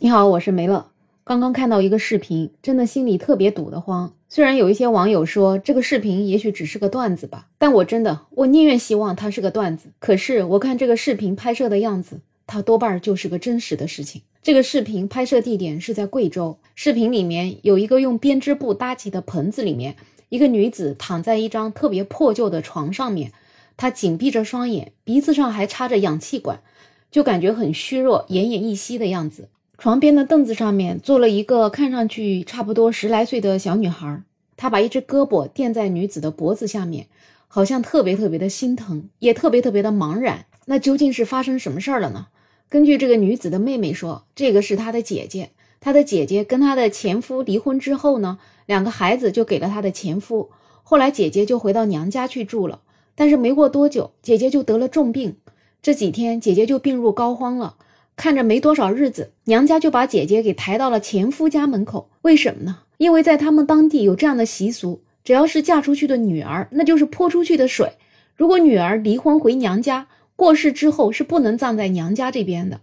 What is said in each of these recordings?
你好，我是梅乐。刚刚看到一个视频，真的心里特别堵得慌。虽然有一些网友说这个视频也许只是个段子吧，但我真的我宁愿希望它是个段子。可是我看这个视频拍摄的样子，它多半就是个真实的事情。这个视频拍摄地点是在贵州，视频里面有一个用编织布搭起的棚子里面，一个女子躺在一张特别破旧的床上面，她紧闭着双眼，鼻子上还插着氧气管，就感觉很虚弱、奄奄一息的样子。床边的凳子上面坐了一个看上去差不多十来岁的小女孩，她把一只胳膊垫在女子的脖子下面，好像特别特别的心疼，也特别特别的茫然。那究竟是发生什么事儿了呢？根据这个女子的妹妹说，这个是她的姐姐，她的姐姐跟她的前夫离婚之后呢，两个孩子就给了她的前夫，后来姐姐就回到娘家去住了，但是没过多久，姐姐就得了重病，这几天姐姐就病入膏肓了。看着没多少日子，娘家就把姐姐给抬到了前夫家门口。为什么呢？因为在他们当地有这样的习俗：只要是嫁出去的女儿，那就是泼出去的水。如果女儿离婚回娘家，过世之后是不能葬在娘家这边的。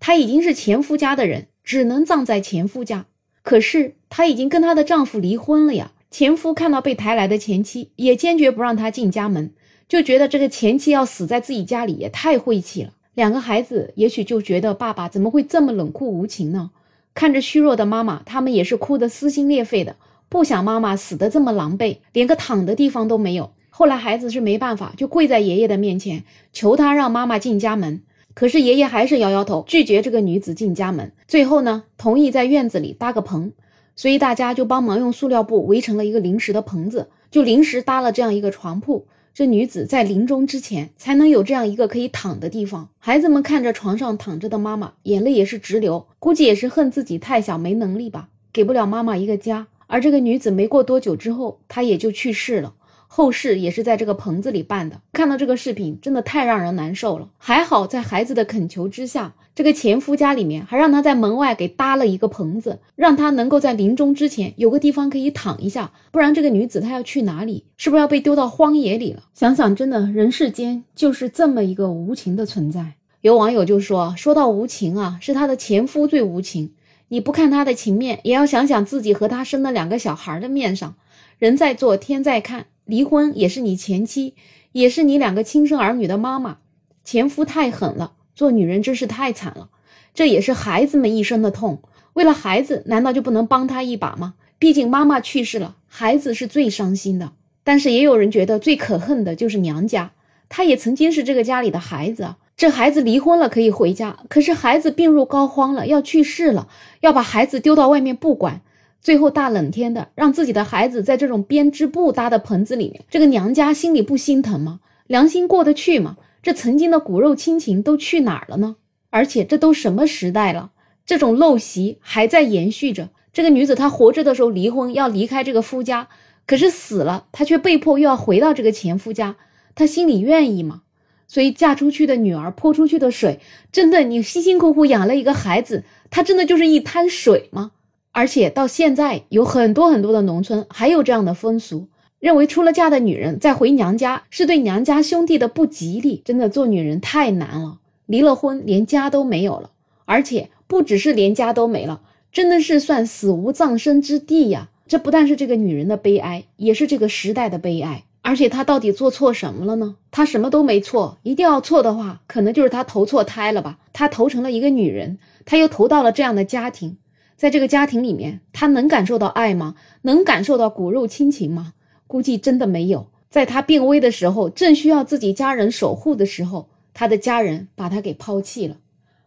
她已经是前夫家的人，只能葬在前夫家。可是她已经跟她的丈夫离婚了呀。前夫看到被抬来的前妻，也坚决不让她进家门，就觉得这个前妻要死在自己家里也太晦气了。两个孩子也许就觉得爸爸怎么会这么冷酷无情呢？看着虚弱的妈妈，他们也是哭得撕心裂肺的，不想妈妈死得这么狼狈，连个躺的地方都没有。后来孩子是没办法，就跪在爷爷的面前，求他让妈妈进家门。可是爷爷还是摇摇头，拒绝这个女子进家门。最后呢，同意在院子里搭个棚，所以大家就帮忙用塑料布围成了一个临时的棚子，就临时搭了这样一个床铺。这女子在临终之前才能有这样一个可以躺的地方。孩子们看着床上躺着的妈妈，眼泪也是直流，估计也是恨自己太小没能力吧，给不了妈妈一个家。而这个女子没过多久之后，她也就去世了。后事也是在这个棚子里办的。看到这个视频，真的太让人难受了。还好在孩子的恳求之下，这个前夫家里面还让他在门外给搭了一个棚子，让他能够在临终之前有个地方可以躺一下。不然这个女子她要去哪里？是不是要被丢到荒野里了？想想真的，人世间就是这么一个无情的存在。有网友就说：“说到无情啊，是她的前夫最无情。你不看他的情面，也要想想自己和他生的两个小孩的面上。人在做，天在看。”离婚也是你前妻，也是你两个亲生儿女的妈妈，前夫太狠了，做女人真是太惨了。这也是孩子们一生的痛，为了孩子，难道就不能帮他一把吗？毕竟妈妈去世了，孩子是最伤心的。但是也有人觉得最可恨的就是娘家，她也曾经是这个家里的孩子啊。这孩子离婚了可以回家，可是孩子病入膏肓了，要去世了，要把孩子丢到外面不管。最后大冷天的，让自己的孩子在这种编织布搭的棚子里面，这个娘家心里不心疼吗？良心过得去吗？这曾经的骨肉亲情都去哪儿了呢？而且这都什么时代了，这种陋习还在延续着。这个女子她活着的时候离婚要离开这个夫家，可是死了她却被迫又要回到这个前夫家，她心里愿意吗？所以嫁出去的女儿泼出去的水，真的你辛辛苦苦养了一个孩子，她真的就是一滩水吗？而且到现在，有很多很多的农村还有这样的风俗，认为出了嫁的女人再回娘家是对娘家兄弟的不吉利。真的做女人太难了，离了婚连家都没有了，而且不只是连家都没了，真的是算死无葬身之地呀！这不但是这个女人的悲哀，也是这个时代的悲哀。而且她到底做错什么了呢？她什么都没错，一定要错的话，可能就是她投错胎了吧？她投成了一个女人，她又投到了这样的家庭。在这个家庭里面，他能感受到爱吗？能感受到骨肉亲情吗？估计真的没有。在他病危的时候，正需要自己家人守护的时候，他的家人把他给抛弃了。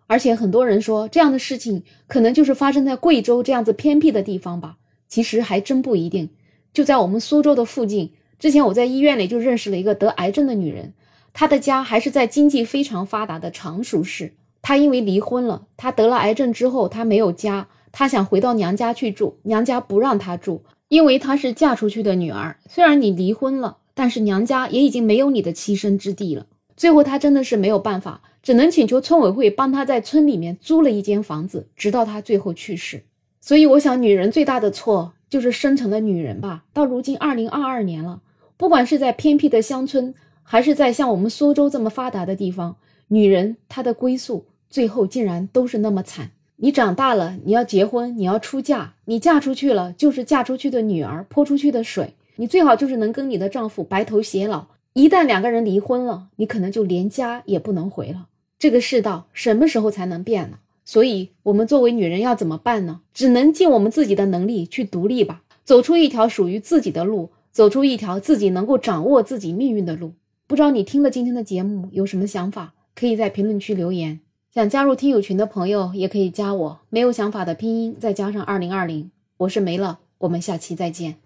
而且很多人说，这样的事情可能就是发生在贵州这样子偏僻的地方吧。其实还真不一定。就在我们苏州的附近，之前我在医院里就认识了一个得癌症的女人，她的家还是在经济非常发达的常熟市。她因为离婚了，她得了癌症之后，她没有家。她想回到娘家去住，娘家不让她住，因为她是嫁出去的女儿。虽然你离婚了，但是娘家也已经没有你的栖身之地了。最后她真的是没有办法，只能请求村委会帮她在村里面租了一间房子，直到她最后去世。所以我想，女人最大的错就是生成了女人吧。到如今二零二二年了，不管是在偏僻的乡村，还是在像我们苏州这么发达的地方，女人她的归宿最后竟然都是那么惨。你长大了，你要结婚，你要出嫁，你嫁出去了就是嫁出去的女儿泼出去的水。你最好就是能跟你的丈夫白头偕老。一旦两个人离婚了，你可能就连家也不能回了。这个世道什么时候才能变呢？所以，我们作为女人要怎么办呢？只能尽我们自己的能力去独立吧，走出一条属于自己的路，走出一条自己能够掌握自己命运的路。不知道你听了今天的节目有什么想法？可以在评论区留言。想加入听友群的朋友也可以加我，没有想法的拼音再加上二零二零，我是梅乐，我们下期再见。